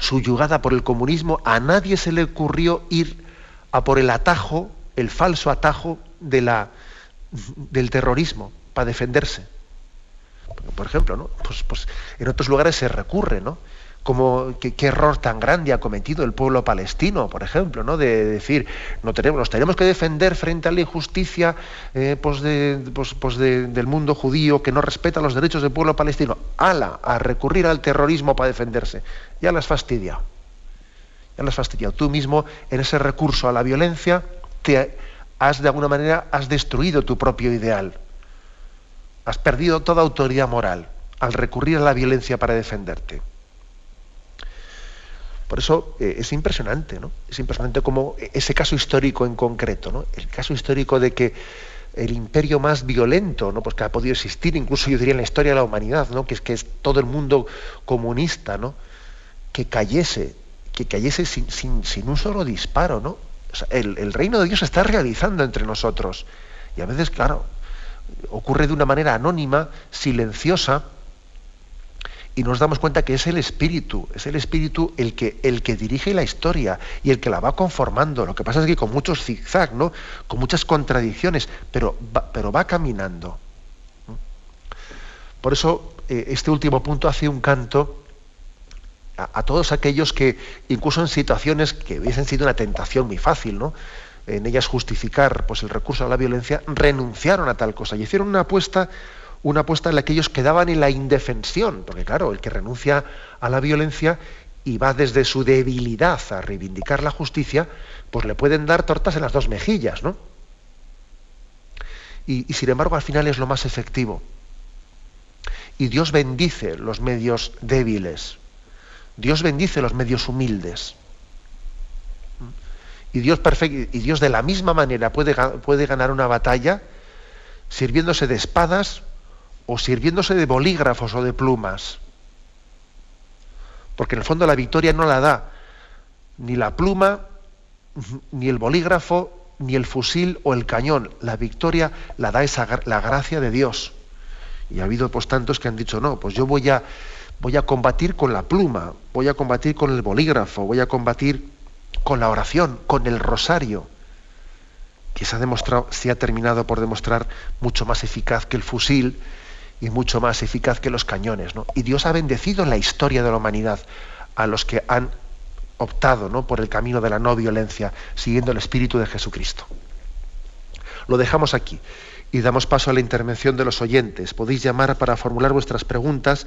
subyugada por el comunismo, a nadie se le ocurrió ir a por el atajo, el falso atajo de la, del terrorismo para defenderse. Por ejemplo, pues, pues en otros lugares se recurre, ¿no? como qué, error tan grande ha cometido el pueblo palestino, por ejemplo, ¿no? de decir, no tenemos, nos tenemos que defender frente a la injusticia eh, pues del mundo judío que no respeta los derechos del pueblo palestino. ¡Hala! A recurrir al terrorismo para defenderse. Ya las fastidia. Ya las fastidia. Tú mismo, en ese recurso a la violencia, te has de alguna manera has destruido tu propio ideal. Has perdido toda autoridad moral al recurrir a la violencia para defenderte. Por eso eh, es impresionante, ¿no? Es impresionante como ese caso histórico en concreto, ¿no? El caso histórico de que el imperio más violento, ¿no? Pues que ha podido existir, incluso yo diría en la historia de la humanidad, ¿no? Que es que es todo el mundo comunista, ¿no? Que cayese, que cayese sin, un solo disparo, ¿no? El, reino de Dios se está realizando entre nosotros. Y a veces, claro, ocurre de una manera anónima, silenciosa, y nos damos cuenta que es el espíritu, es el espíritu el que, el que dirige la historia y el que la va conformando. Lo que pasa es que con muchos zigzag, ¿no? con muchas contradicciones, pero va, pero va caminando. Por eso eh, este último punto hace un canto a, todos aquellos que, incluso en situaciones que hubiesen sido una tentación muy fácil, ¿no? en ellas justificar pues, el recurso a la violencia, renunciaron a tal cosa y hicieron una apuesta una apuesta en la que ellos quedaban en la indefensión, porque claro, el que renuncia a la violencia y va desde su debilidad a reivindicar la justicia, pues le pueden dar tortas en las dos mejillas, ¿no? Y, sin embargo al final es lo más efectivo. Y Dios bendice los medios débiles. Dios bendice los medios humildes. Y Dios, y Dios de la misma manera puede, puede ganar una batalla sirviéndose de espadas o sirviéndose de bolígrafos o de plumas. Porque en el fondo la victoria no la da ni la pluma, ni el bolígrafo, ni el fusil o el cañón. La victoria la da esa, la gracia de Dios. Y ha habido pues tantos que han dicho, no, pues yo voy a, voy a combatir con la pluma, voy a combatir con el bolígrafo, voy a combatir con la oración, con el rosario, que se ha demostrado, se ha terminado por demostrar mucho más eficaz que el fusil, y mucho más eficaz que los cañones. ¿no? Y Dios ha bendecido en la historia de la humanidad a los que han optado ¿no? por el camino de la no violencia, siguiendo el espíritu de Jesucristo. Lo dejamos aquí y damos paso a la intervención de los oyentes. Podéis llamar para formular vuestras preguntas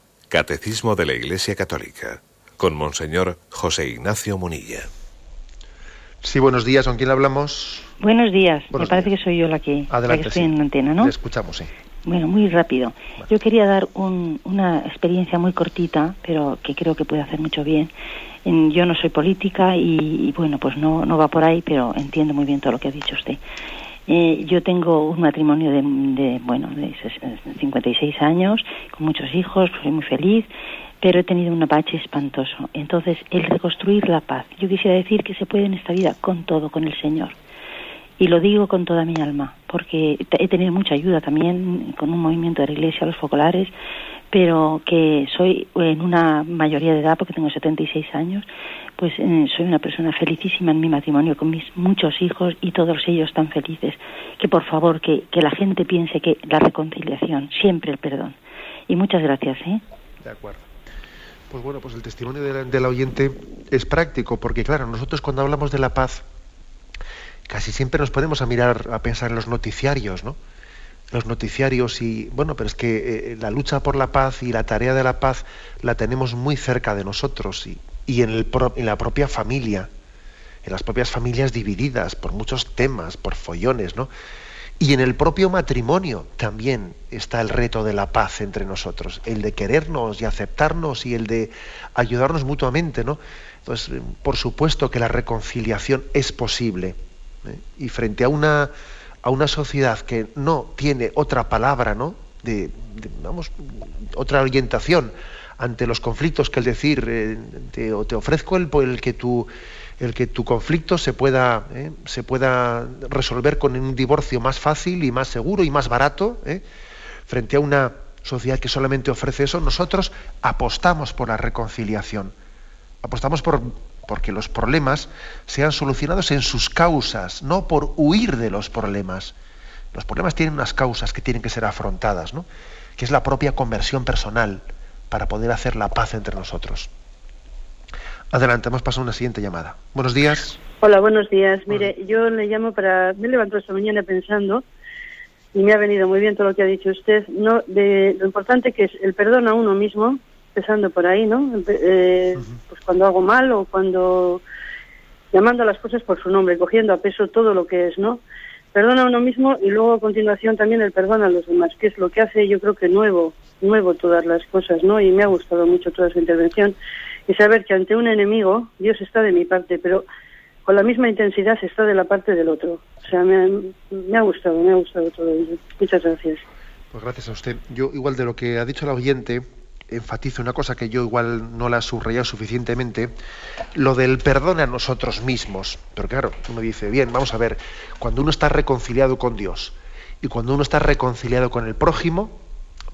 Catecismo de la Iglesia Católica con Monseñor José Ignacio Munilla. Sí, buenos días. ¿Con quién hablamos? Buenos días. Me parece que soy yo la que, Adelante, estoy sí. en la antena, ¿no? Le escuchamos, sí. Bueno, muy rápido. Yo quería dar una experiencia muy cortita, pero que creo que puede hacer mucho bien. yo no soy política y, bueno, pues no, no va por ahí, pero entiendo muy bien todo lo que ha dicho usted. Eh, yo tengo un matrimonio de, de, bueno, de 56 años, con muchos hijos, soy muy feliz, pero he tenido un apache espantoso. Entonces, el reconstruir la paz. Yo quisiera decir que se puede en esta vida con todo, con el Señor. Y lo digo con toda mi alma, porque he tenido mucha ayuda también con un movimiento de la Iglesia, los focolares, pero que soy en una mayoría de edad, porque tengo 76 años, pues eh, soy una persona felicísima en mi matrimonio con mis muchos hijos y todos ellos tan felices. Que por favor, que, que la gente piense que la reconciliación, siempre el perdón. Y muchas gracias. ¿eh? De acuerdo. Pues bueno, pues el testimonio del, del oyente es práctico, porque claro, nosotros cuando hablamos de la paz, casi siempre nos ponemos a mirar, a pensar en los noticiarios, ¿no? Los noticiarios y, bueno, pero es que eh, la lucha por la paz y la tarea de la paz la tenemos muy cerca de nosotros y, y en, el en la propia familia, en las propias familias divididas por muchos temas, por follones, ¿no? Y en el propio matrimonio también está el reto de la paz entre nosotros, el de querernos y aceptarnos y el de ayudarnos mutuamente, ¿no? Entonces, por supuesto que la reconciliación es posible. ¿eh? Y frente a una, a una sociedad que no tiene otra palabra, ¿no? De, de, vamos, otra orientación ante los conflictos que el decir eh, te, ofrezco el, el, que tu el que tu conflicto se pueda eh, se pueda resolver con un divorcio más fácil y más seguro y más barato ¿eh? frente a una sociedad que solamente ofrece eso nosotros apostamos por la reconciliación apostamos por porque los problemas sean solucionados en sus causas, no por huir de los problemas. Los problemas tienen unas causas que tienen que ser afrontadas, ¿no? que es la propia conversión personal para poder hacer la paz entre nosotros. Adelante, hemos pasado a una siguiente llamada. Buenos días. Hola, buenos días. Mire, yo le llamo para... Me levanto esta mañana pensando, y me ha venido muy bien todo lo que ha dicho usted, no de lo importante que es el perdón a uno mismo, empezando por ahí, ¿no? Eh, uh -huh. Pues cuando hago mal o cuando llamando a las cosas por su nombre, cogiendo a peso todo lo que es, ¿no? Perdón a uno mismo y luego a continuación también el perdón a los demás, que es lo que hace yo creo que nuevo, nuevo todas las cosas, ¿no? Y me ha gustado mucho toda su intervención y saber que ante un enemigo Dios está de mi parte, pero con la misma intensidad está de la parte del otro. O sea, me ha, me ha gustado, me ha gustado todo ello. Muchas gracias. Pues gracias a usted. Yo igual de lo que ha dicho la oyente, enfatizo una cosa que yo igual no la he subrayado suficientemente, lo del perdón a nosotros mismos. Pero claro, uno dice, bien, vamos a ver, cuando uno está reconciliado con Dios y cuando uno está reconciliado con el prójimo,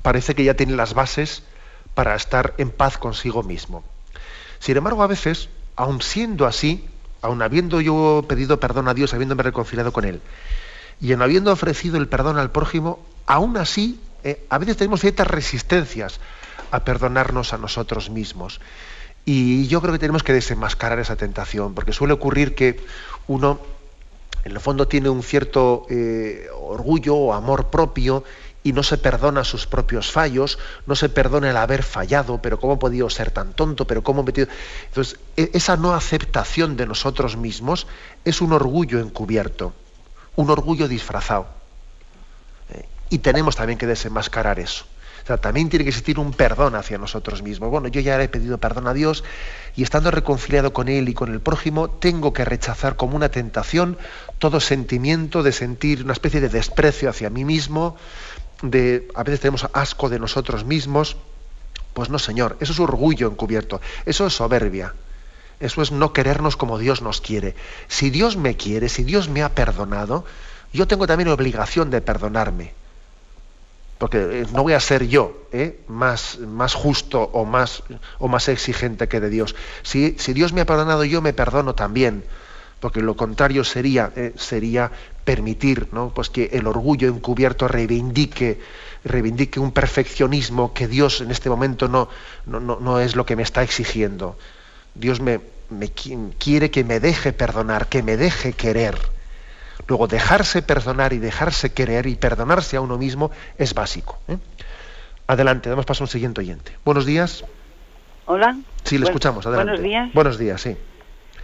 parece que ya tiene las bases para estar en paz consigo mismo. Sin embargo, a veces, aun siendo así, aun habiendo yo pedido perdón a Dios, habiéndome reconciliado con Él, y en habiendo ofrecido el perdón al prójimo, aún así, eh, a veces tenemos ciertas resistencias a perdonarnos a nosotros mismos. Y yo creo que tenemos que desenmascarar esa tentación, porque suele ocurrir que uno, en el fondo, tiene un cierto eh, orgullo o amor propio y no se perdona sus propios fallos, no se perdona el haber fallado, pero cómo he podido ser tan tonto, pero cómo he metido... Entonces, esa no aceptación de nosotros mismos es un orgullo encubierto, un orgullo disfrazado. Eh, y tenemos también que desenmascarar eso. Sea, también tiene que existir un perdón hacia nosotros mismos. Bueno, yo ya he pedido perdón a Dios y estando reconciliado con Él y con el prójimo, tengo que rechazar como una tentación todo sentimiento de sentir una especie de desprecio hacia mí mismo, de a veces tenemos asco de nosotros mismos. Pues no, Señor, eso es orgullo encubierto, eso es soberbia. Eso es no querernos como Dios nos quiere. Si Dios me quiere, si Dios me ha perdonado, yo tengo también obligación de perdonarme porque no voy a ser yo ¿eh? más, más justo o más, o más exigente que de Dios. Si, si, Dios me ha perdonado, yo me perdono también, porque lo contrario sería, ¿eh? sería permitir ¿no? pues que el orgullo encubierto reivindique, reivindique un perfeccionismo que Dios en este momento no, no, no, no es lo que me está exigiendo. Dios me, me quiere que me deje perdonar, que me deje querer. Luego, dejarse perdonar y dejarse querer y perdonarse a uno mismo es básico. ¿eh? Adelante, damos paso a un siguiente oyente. Buenos días. Hola. Sí, le escuchamos, adelante. Buenos días. Buenos días, sí.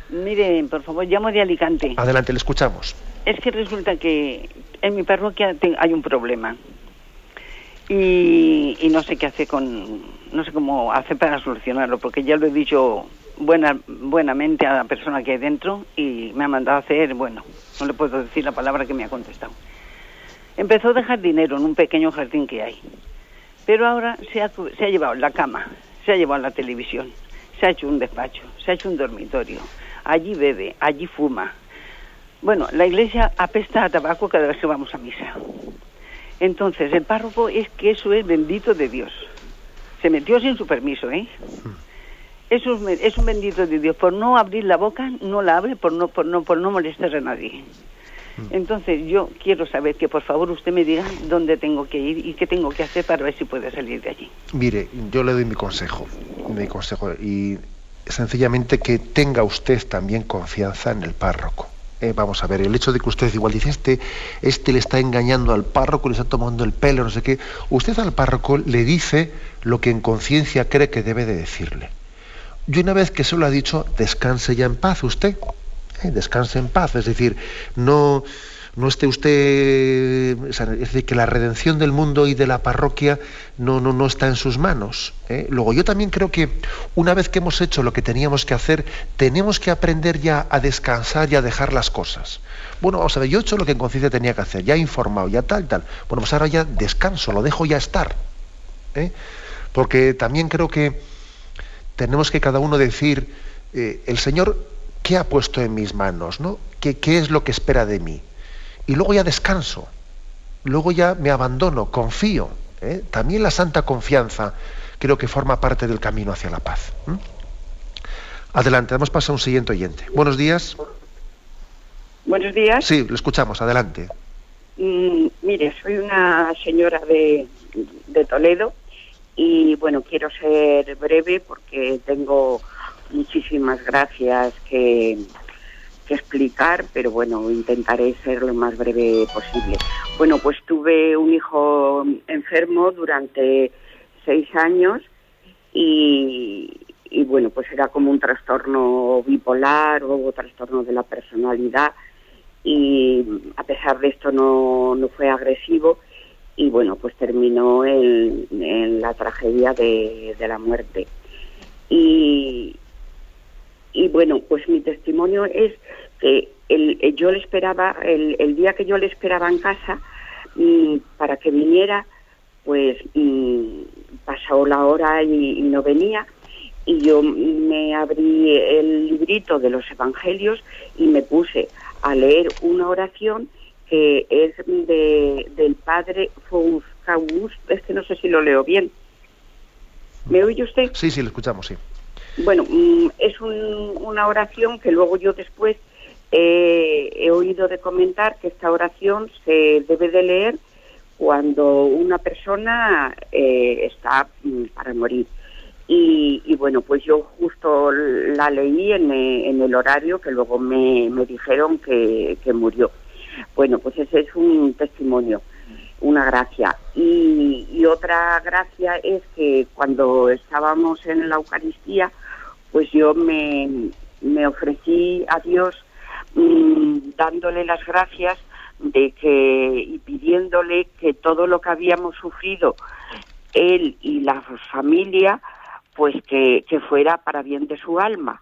Mire, por favor, llamo de Alicante. Adelante, le escuchamos. Es que resulta que en mi parroquia hay un problema. Y, no sé qué hacer con. No sé cómo hacer para solucionarlo, porque ya lo he dicho buena, buenamente a la persona que hay dentro y me ha mandado a hacer. Bueno, no le puedo decir la palabra que me ha contestado. Empezó a dejar dinero en un pequeño jardín que hay. Pero ahora se ha, se ha llevado la cama, se ha llevado la televisión, se ha hecho un despacho, se ha hecho un dormitorio. Allí bebe, allí fuma. Bueno, la iglesia apesta a tabaco cada vez que vamos a misa. Entonces, el párroco es que eso es bendito de Dios. Se metió sin su permiso, ¿eh? Eso es, es un bendito de Dios. Por no abrir la boca, no la abre por no, por no, por no molestar a nadie. Entonces, yo quiero saber que por favor usted me diga dónde tengo que ir y qué tengo que hacer para ver si puedo salir de allí. Mire, yo le doy mi consejo, mi consejo, y sencillamente que tenga usted también confianza en el párroco. Eh, vamos a ver, el hecho de que usted igual dice, este, este le está engañando al párroco, le está tomando el pelo, no sé qué, usted al párroco le dice lo que en conciencia cree que debe de decirle. Y una vez que se lo ha dicho, descanse ya en paz usted. ¿eh? Descanse en paz. Es decir, no, no esté usted. es decir, que la redención del mundo y de la parroquia no, no, no está en sus manos. ¿eh? Luego, yo también creo que una vez que hemos hecho lo que teníamos que hacer, tenemos que aprender ya a descansar y a dejar las cosas. Bueno, vamos a ver, yo he hecho lo que en conciencia tenía que hacer, ya he informado, ya tal, tal. Bueno, pues ahora ya descanso, lo dejo ya estar. ¿eh? Porque también creo que tenemos que cada uno decir, eh, el Señor, ¿qué ha puesto en mis manos? ¿no? ¿Qué, ¿Qué es lo que espera de mí? Y luego ya descanso, luego ya me abandono, confío. ¿eh? También la santa confianza creo que forma parte del camino hacia la paz. Adelante, vamos a pasar a un siguiente oyente. Buenos días. Buenos días. Sí, lo escuchamos, adelante. Mm, mire, soy una señora de, de Toledo y bueno, quiero ser breve porque tengo muchísimas gracias que, que explicar, pero bueno, intentaré ser lo más breve posible. Bueno, pues tuve un hijo enfermo durante seis años y, bueno, pues era como un trastorno bipolar o trastorno de la personalidad y a pesar de esto no, no fue agresivo y bueno, pues terminó en, en la tragedia de, de la muerte. Y, y bueno, pues mi testimonio es que el, el- yo le esperaba, el, el día que yo le esperaba en casa mm, para que viniera, pues mm, pasó la hora y, y no venía. Y yo me abrí el librito de los evangelios y me puse a leer una oración que es de, del padre Foucault, es que no sé si lo leo bien. ¿Me oye usted? Sí, sí, lo escuchamos, sí. Bueno, mm, es un- una oración que luego yo después eh, he oído de comentar que esta oración se debe de leer cuando una persona eh, está mm, para morir. Y, y bueno, pues yo justo la leí en, en el horario que luego me, me dijeron que, que murió. Bueno, pues ese es un testimonio, una gracia. Y, y otra gracia es que cuando estábamos en la Eucaristía, pues yo me, me ofrecí a Dios mm, dándole las gracias de que y pidiéndole que todo lo que habíamos sufrido él y la familia pues que, que fuera para bien de su alma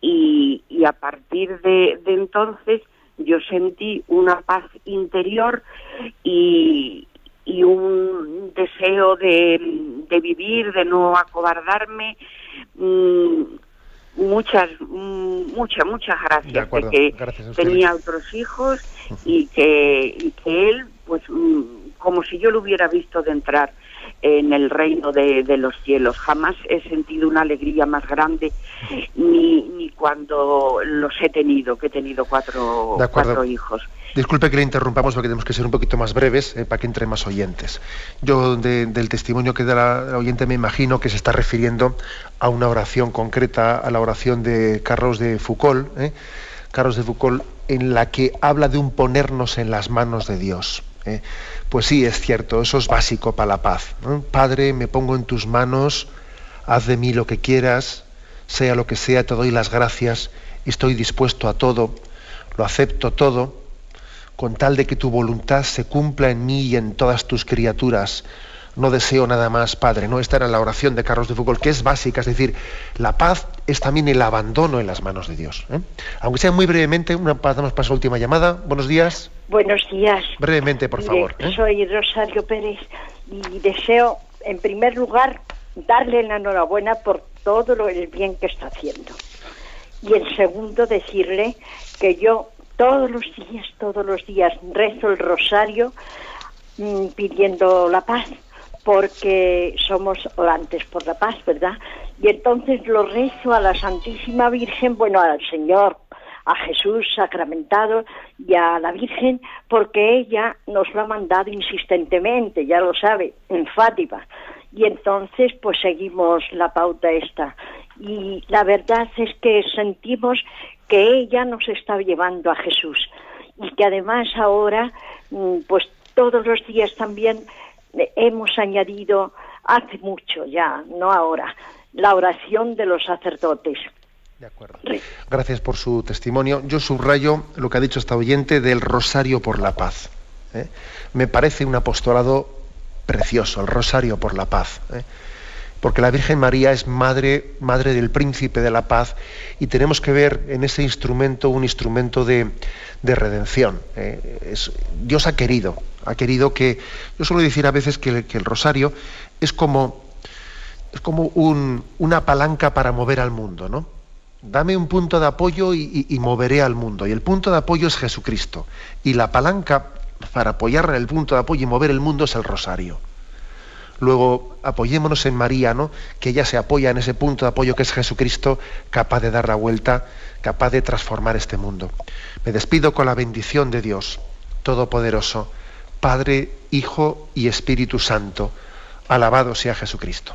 y, y a partir de, de entonces yo sentí una paz interior y, y un deseo de, de vivir, de no acobardarme. Mm, muchas, mm, muchas, muchas gracias. acuerdo, de que gracias tenía otros hijos y que, y que él, pues, mm, como si yo lo hubiera visto de entrar en el reino de, de los cielos. Jamás he sentido una alegría más grande ni, ni cuando los he tenido, que he tenido cuatro, cuatro hijos. Disculpe que le interrumpamos porque tenemos que ser un poquito más breves eh, para que entren más oyentes. Yo de- del testimonio que da la, la oyente me imagino que se está refiriendo a una oración concreta, a la oración de Carlos de Foucault, ¿eh? Carlos de Foucault, en la que habla de un ponernos en las manos de Dios. ¿Eh? Pues sí, es cierto, eso es básico para la paz. Padre, me pongo en tus manos haz de mí lo que quieras, sea lo que sea, te doy las gracias, estoy dispuesto a todo, lo acepto todo, con tal de que tu voluntad se cumpla en mí y en todas tus criaturas. No deseo nada más, Padre. No, esta era la oración de Carlos de Foucault, que es básica, es decir, la paz es también el abandono en las manos de Dios. ¿eh? Aunque sea muy brevemente, una damos paso a última llamada. Buenos días. Buenos días. Brevemente, por favor. ¿eh? Soy Rosario Pérez y deseo, en primer lugar, darle la enhorabuena por todo lo, el bien que está haciendo. Y en segundo, decirle que yo todos los días, todos los días rezo el rosario mm, pidiendo la paz, porque somos orantes por la paz, ¿verdad? Y entonces lo rezo a la Santísima Virgen, bueno, al Señor, a Jesús sacramentado y a la Virgen, porque ella nos lo ha mandado insistentemente, ya lo sabe, en Fátima. Y entonces, pues seguimos la pauta esta. Y la verdad es que sentimos que ella nos está llevando a Jesús y que además ahora, mm, pues todos los días también hemos añadido, hace mucho ya, no ahora, la oración de los sacerdotes. De acuerdo. Gracias por su testimonio. Yo subrayo lo que ha dicho esta oyente del Rosario por la Paz. ¿eh? Me parece un apostolado precioso, el Rosario por la Paz. ¿eh? Porque la Virgen María es madre, madre del príncipe de la paz y tenemos que ver en ese instrumento un instrumento de, redención. ¿eh? Dios ha querido, ha querido que. Yo suelo decir a veces que, el rosario es como, es como una palanca para mover al mundo, ¿no? Dame un punto de apoyo y, moveré al mundo. Y el punto de apoyo es Jesucristo. Y la palanca para apoyar el punto de apoyo y mover el mundo es el rosario. Luego apoyémonos en María, ¿no? Que ella se apoya en ese punto de apoyo que es Jesucristo, capaz de dar la vuelta, capaz de transformar este mundo. Me despido con la bendición de Dios Todopoderoso, Padre, Hijo y Espíritu Santo. Alabado sea Jesucristo.